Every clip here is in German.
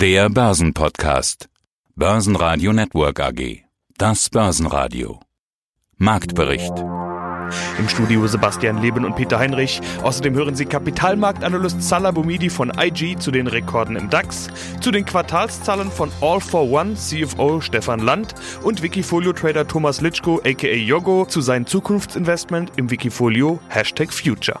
Der Börsenpodcast. Börsenradio Network AG. Das Börsenradio. Marktbericht. Im Studio Sebastian Leben und Peter Heinrich. Außerdem hören Sie Kapitalmarktanalyst Salah Boumidi von IG zu den Rekorden im DAX, zu den Quartalszahlen von All for One CFO Stefan Land und Wikifolio-Trader Thomas Litschko aka Yogo zu seinem Zukunftsinvestment im Wikifolio Hashtag Future.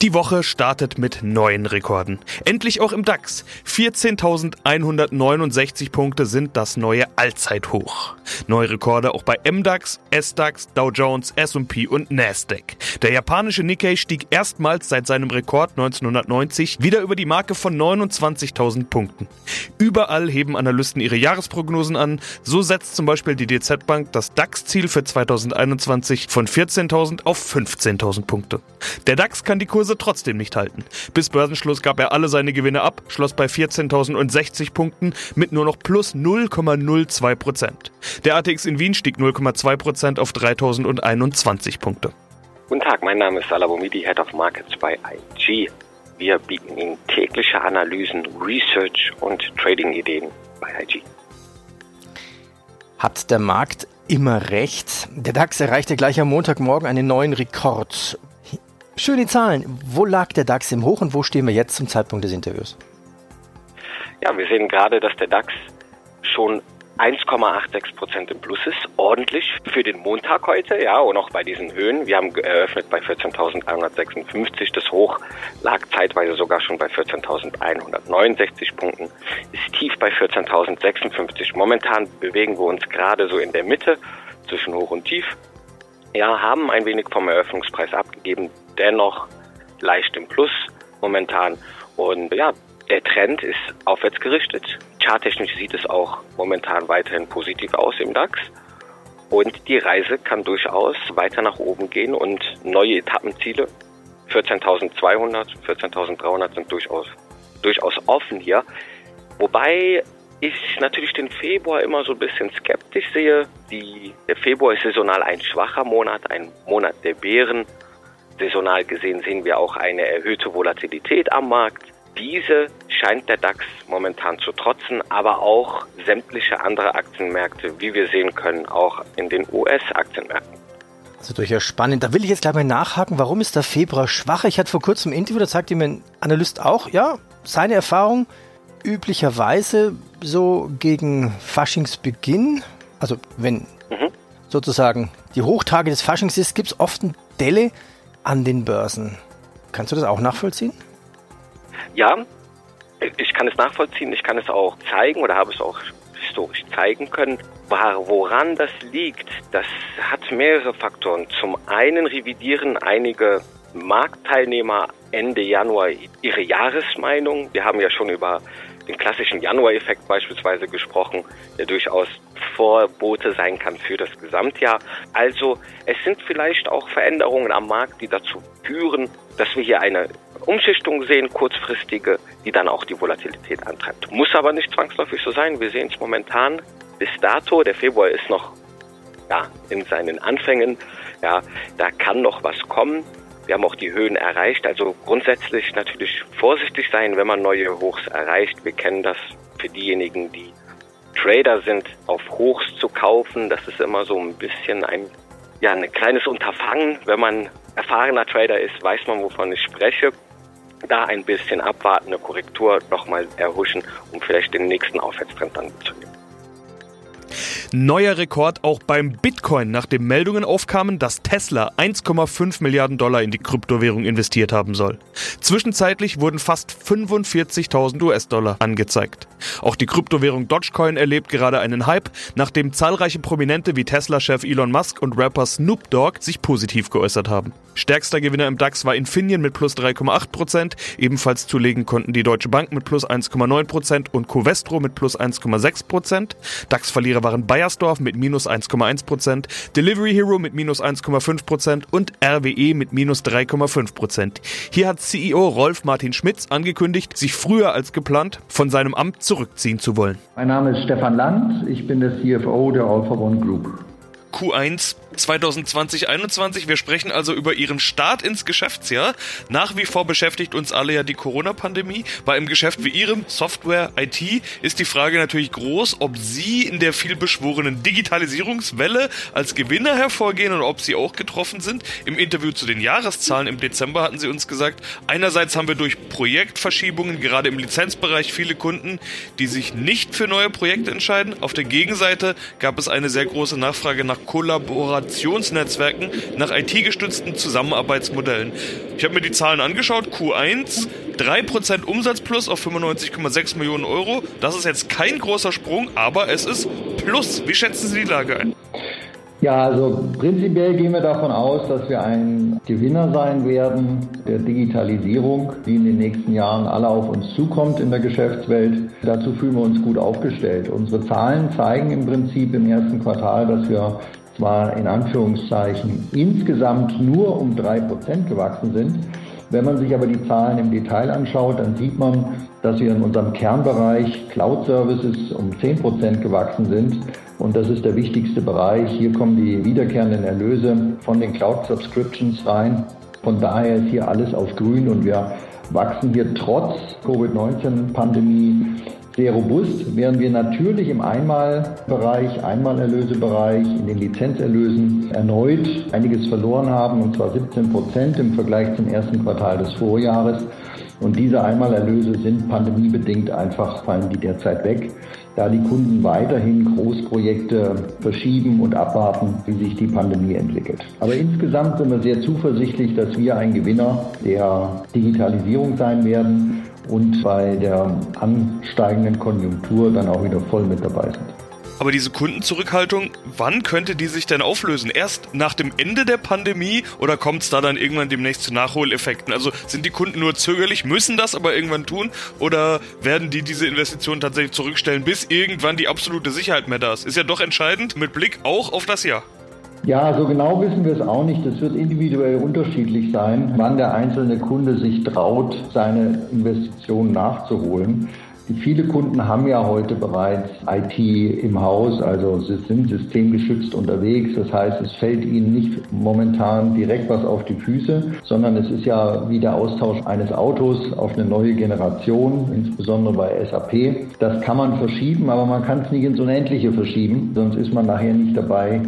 Die Woche startet mit neuen Rekorden. Endlich auch im DAX. 14.169 Punkte sind das neue Allzeithoch. Neue Rekorde auch bei MDAX, SDAX, Dow Jones, S&P und Nasdaq. Der japanische Nikkei stieg erstmals seit seinem Rekord 1990 wieder über die Marke von 29.000 Punkten. Überall heben Analysten ihre Jahresprognosen an. So setzt zum Beispiel die DZ Bank das DAX-Ziel für 2021 von 14.000 auf 15.000 Punkte. Der DAX kann die Kurse trotzdem nicht halten. Bis Börsenschluss gab er alle seine Gewinne ab, schloss bei 14.060 Punkten mit nur noch plus 0,02 Prozent. Der ATX in Wien stieg 0,2 Prozent auf 3.021 Punkte. Guten Tag, mein Name ist Salabomidi, Head of Markets bei IG. Wir bieten Ihnen tägliche Analysen, Research und Trading-Ideen bei IG. Hat der Markt immer recht? Der DAX erreichte gleich am Montagmorgen einen neuen Rekord. Schöne Zahlen. Wo lag der DAX im Hoch und wo stehen wir jetzt zum Zeitpunkt des Interviews? Ja, wir sehen gerade, dass der DAX schon 1,86 Prozent im Plus ist, ordentlich für den Montag heute, ja, und auch bei diesen Höhen. Wir haben eröffnet bei 14.156, das Hoch lag zeitweise sogar schon bei 14.169 Punkten, ist tief bei 14.056. Momentan bewegen wir uns gerade so in der Mitte zwischen Hoch und Tief. Ja, haben ein wenig vom Eröffnungspreis abgegeben, dennoch leicht im Plus momentan. Und ja, der Trend ist aufwärts gerichtet. Charttechnisch sieht es auch momentan weiterhin positiv aus im DAX. Und die Reise kann durchaus weiter nach oben gehen und neue Etappenziele 14.200, 14.300 sind durchaus, durchaus offen hier. Wobei ich natürlich den Februar immer so ein bisschen skeptisch sehe. Die, der Februar ist saisonal ein schwacher Monat, ein Monat der Bären. Saisonal gesehen sehen wir auch eine erhöhte Volatilität am Markt. Diese scheint der DAX momentan zu trotzen, aber auch sämtliche andere Aktienmärkte, wie wir sehen können, auch in den US-Aktienmärkten. Also durchaus spannend. Da will ich jetzt gleich mal nachhaken, warum ist der Februar schwach? Ich hatte vor kurzem ein Interview, da sagte mir ein Analyst auch, ja, seine Erfahrung üblicherweise so gegen Faschingsbeginn, also wenn mhm. sozusagen die Hochtage des Faschings ist, gibt es oft eine Delle an den Börsen. Kannst du das auch nachvollziehen? Ja, ich kann es nachvollziehen, ich kann es auch zeigen oder habe es auch historisch zeigen können. Woran das liegt, das hat mehrere Faktoren. Zum einen revidieren einige Marktteilnehmer Ende Januar ihre Jahresmeinung. Wir haben ja schon über den klassischen Januar-Effekt beispielsweise gesprochen, der durchaus Vorbote sein kann für das Gesamtjahr. Also es sind vielleicht auch Veränderungen am Markt, die dazu führen, dass wir hier eine Umschichtung sehen, kurzfristige, die dann auch die Volatilität antreibt. Muss aber nicht zwangsläufig so sein. Wir sehen es momentan bis dato. Der Februar ist noch ja, in seinen Anfängen. Ja, da kann noch was kommen. Wir haben auch die Höhen erreicht. Also grundsätzlich natürlich vorsichtig sein, wenn man neue Hochs erreicht. Wir kennen das für diejenigen, die Trader sind, auf Hochs zu kaufen. Das ist immer so ein bisschen ein, ja, ein kleines Unterfangen. Wenn man erfahrener Trader ist, weiß man, wovon ich spreche. Da ein bisschen abwarten, eine Korrektur nochmal erhuschen, um vielleicht den nächsten Aufwärtstrend dann mitzunehmen. Neuer Rekord auch beim Bitcoin, nachdem Meldungen aufkamen, dass Tesla 1,5 Milliarden Dollar in die Kryptowährung investiert haben soll. Zwischenzeitlich wurden fast 45.000 US-Dollar angezeigt. Auch die Kryptowährung Dogecoin erlebt gerade einen Hype, nachdem zahlreiche Prominente wie Tesla-Chef Elon Musk und Rapper Snoop Dogg sich positiv geäußert haben. Stärkster Gewinner im DAX war Infineon mit plus 3,8%, ebenfalls zulegen konnten die Deutsche Bank mit plus 1,9% und Covestro mit plus 1,6%. DAX-Verlierer waren Bayern Bayersdorf mit minus 1,1%, Delivery Hero mit minus 1,5% und RWE mit minus 3,5%. Hier hat CEO Rolf Martin Schmitz angekündigt, sich früher als geplant von seinem Amt zurückziehen zu wollen. Mein Name ist Stefan Land, ich bin der CFO der All for One Group. Q1 2020-21. Wir sprechen also über Ihren Start ins Geschäftsjahr. Nach wie vor beschäftigt uns alle ja die Corona-Pandemie. Bei einem Geschäft wie Ihrem, Software, IT, ist die Frage natürlich groß, ob Sie in der vielbeschworenen Digitalisierungswelle als Gewinner hervorgehen und ob Sie auch getroffen sind. Im Interview zu den Jahreszahlen im Dezember hatten Sie uns gesagt, einerseits haben wir durch Projektverschiebungen gerade im Lizenzbereich viele Kunden, die sich nicht für neue Projekte entscheiden. Auf der Gegenseite gab es eine sehr große Nachfrage nach Kollaborationsnetzwerken, nach IT-gestützten Zusammenarbeitsmodellen. Ich habe mir die Zahlen angeschaut. Q1 3% Umsatz plus auf 95,6 Millionen Euro. Das ist jetzt kein großer Sprung, aber es ist plus. Wie schätzen Sie die Lage ein? Ja, also prinzipiell gehen wir davon aus, dass wir ein Gewinner sein werden der Digitalisierung, die in den nächsten Jahren alle auf uns zukommt in der Geschäftswelt. Dazu fühlen wir uns gut aufgestellt. Unsere Zahlen zeigen im Prinzip im ersten Quartal, dass wir zwar in Anführungszeichen insgesamt nur um drei Prozent gewachsen sind. Wenn man sich aber die Zahlen im Detail anschaut, dann sieht man, dass wir in unserem Kernbereich Cloud Services um zehn Prozent gewachsen sind. Und das ist der wichtigste Bereich. Hier kommen die wiederkehrenden Erlöse von den Cloud Subscriptions rein. Von daher ist hier alles auf grün und wir wachsen hier trotz Covid-19-Pandemie sehr robust, während wir natürlich im Einmalbereich, Einmalerlösebereich, in den Lizenzerlösen erneut einiges verloren haben, und zwar 17 Prozent im Vergleich zum ersten Quartal des Vorjahres. Und diese Einmalerlöse sind pandemiebedingt einfach, fallen die derzeit weg, da die Kunden weiterhin Großprojekte verschieben und abwarten, wie sich die Pandemie entwickelt. Aber insgesamt sind wir sehr zuversichtlich, dass wir ein Gewinner der Digitalisierung sein werden und bei der ansteigenden Konjunktur dann auch wieder voll mit dabei sind. Aber diese Kundenzurückhaltung, wann könnte die sich denn auflösen? Erst nach dem Ende der Pandemie oder kommt es da dann irgendwann demnächst zu Nachholeffekten? Also sind die Kunden nur zögerlich, müssen das aber irgendwann tun oder werden die diese Investitionen tatsächlich zurückstellen, bis irgendwann die absolute Sicherheit mehr da ist? Ist ja doch entscheidend mit Blick auch auf das Jahr. Ja, so genau wissen wir es auch nicht. Das wird individuell unterschiedlich sein, wann der einzelne Kunde sich traut, seine Investitionen nachzuholen. Viele Kunden haben ja heute bereits IT im Haus, also sie sind systemgeschützt unterwegs. Das heißt, es fällt ihnen nicht momentan direkt was auf die Füße, sondern es ist ja wie der Austausch eines Autos auf eine neue Generation, insbesondere bei SAP. Das kann man verschieben, aber man kann es nicht ins Unendliche verschieben, sonst ist man nachher nicht dabei,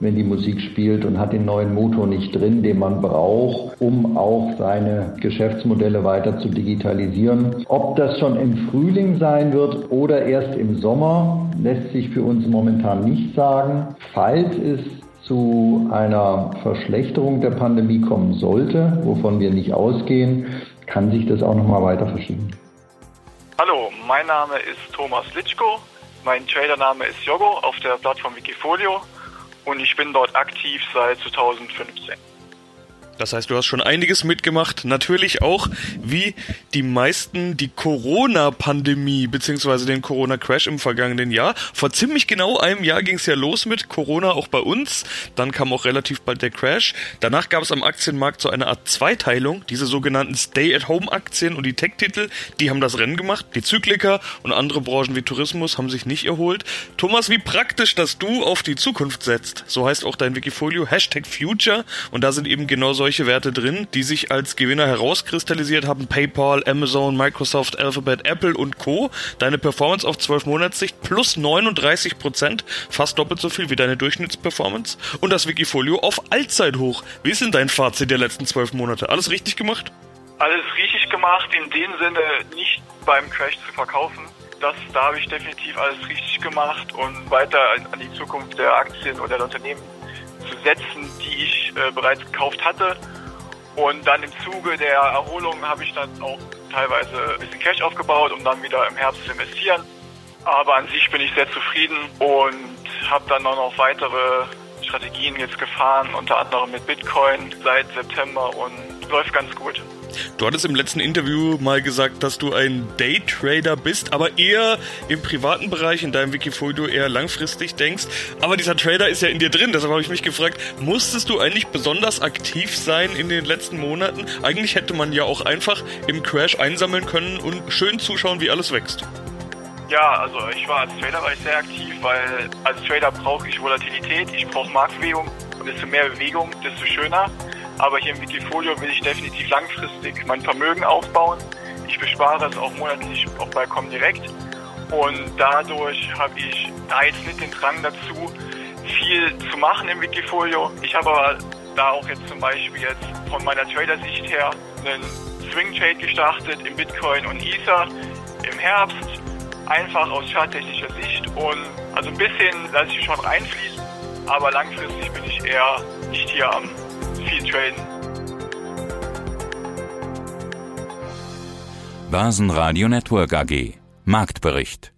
wenn die Musik spielt und hat den neuen Motor nicht drin, den man braucht, um auch seine Geschäftsmodelle weiter zu digitalisieren. Ob das schon im Frühling sein wird oder erst im Sommer, lässt sich für uns momentan nicht sagen. Falls es zu einer Verschlechterung der Pandemie kommen sollte, wovon wir nicht ausgehen, kann sich das auch noch mal weiter verschieben. Hallo, mein Name ist Thomas Litschko. Mein Tradername ist Yogo auf der Plattform Wikifolio und ich bin dort aktiv seit 2015. Das heißt, du hast schon einiges mitgemacht. Natürlich auch, wie die meisten, die Corona-Pandemie bzw. den Corona-Crash im vergangenen Jahr. Vor ziemlich genau einem Jahr ging es ja los mit Corona auch bei uns. Dann kam auch relativ bald der Crash. Danach gab es am Aktienmarkt so eine Art Zweiteilung. Diese sogenannten Stay-at-Home-Aktien und die Tech-Titel, die haben das Rennen gemacht. Die Zykliker und andere Branchen wie Tourismus haben sich nicht erholt. Thomas, wie praktisch, dass du auf die Zukunft setzt. So heißt auch dein Wikifolio. Hashtag Future. Und da sind eben genau solche solche Werte drin, die sich als Gewinner herauskristallisiert haben. PayPal, Amazon, Microsoft, Alphabet, Apple und Co. Deine Performance auf 12 Monatssicht plus 39 Prozent, fast doppelt so viel wie deine Durchschnittsperformance. Und das Wikifolio auf Allzeithoch. Wie ist denn dein Fazit der letzten 12 Monate? Alles richtig gemacht? Alles richtig gemacht, in dem Sinne nicht beim Crash zu verkaufen. Das, da habe ich definitiv alles richtig gemacht und weiter an die Zukunft der Aktien oder der Unternehmen zu setzen, die ich äh, bereits gekauft hatte. Und dann im Zuge der Erholung habe ich dann auch teilweise ein bisschen Cash aufgebaut, um dann wieder im Herbst zu investieren. Aber an sich bin ich sehr zufrieden und habe dann auch noch weitere Strategien jetzt gefahren, unter anderem mit Bitcoin seit September und läuft ganz gut. Du hattest im letzten Interview mal gesagt, dass du ein Daytrader bist, aber eher im privaten Bereich, in deinem Wikifolio eher langfristig denkst. Aber dieser Trader ist ja in dir drin, deshalb habe ich mich gefragt, musstest du eigentlich besonders aktiv sein in den letzten Monaten? Eigentlich hätte man ja auch einfach im Crash einsammeln können und schön zuschauen, wie alles wächst. Ja, also ich war als Trader war ich sehr aktiv, weil als Trader brauche ich Volatilität, ich brauche Marktbewegung und desto mehr Bewegung, desto schöner. Aber hier im Wikifolio will ich definitiv langfristig mein Vermögen aufbauen. Ich bespare es auch monatlich auch bei Comdirect. Und dadurch habe ich da jetzt nicht den Drang dazu, viel zu machen im Wikifolio. Ich habe aber da auch jetzt zum Beispiel jetzt von meiner Trader-Sicht her einen Swing Trade gestartet im Bitcoin und Ether im Herbst. Einfach aus charttechnischer Sicht und also ein bisschen lasse ich schon reinfließen, aber langfristig bin ich eher nicht hier am viel traden. Börsenradio Network AG Marktbericht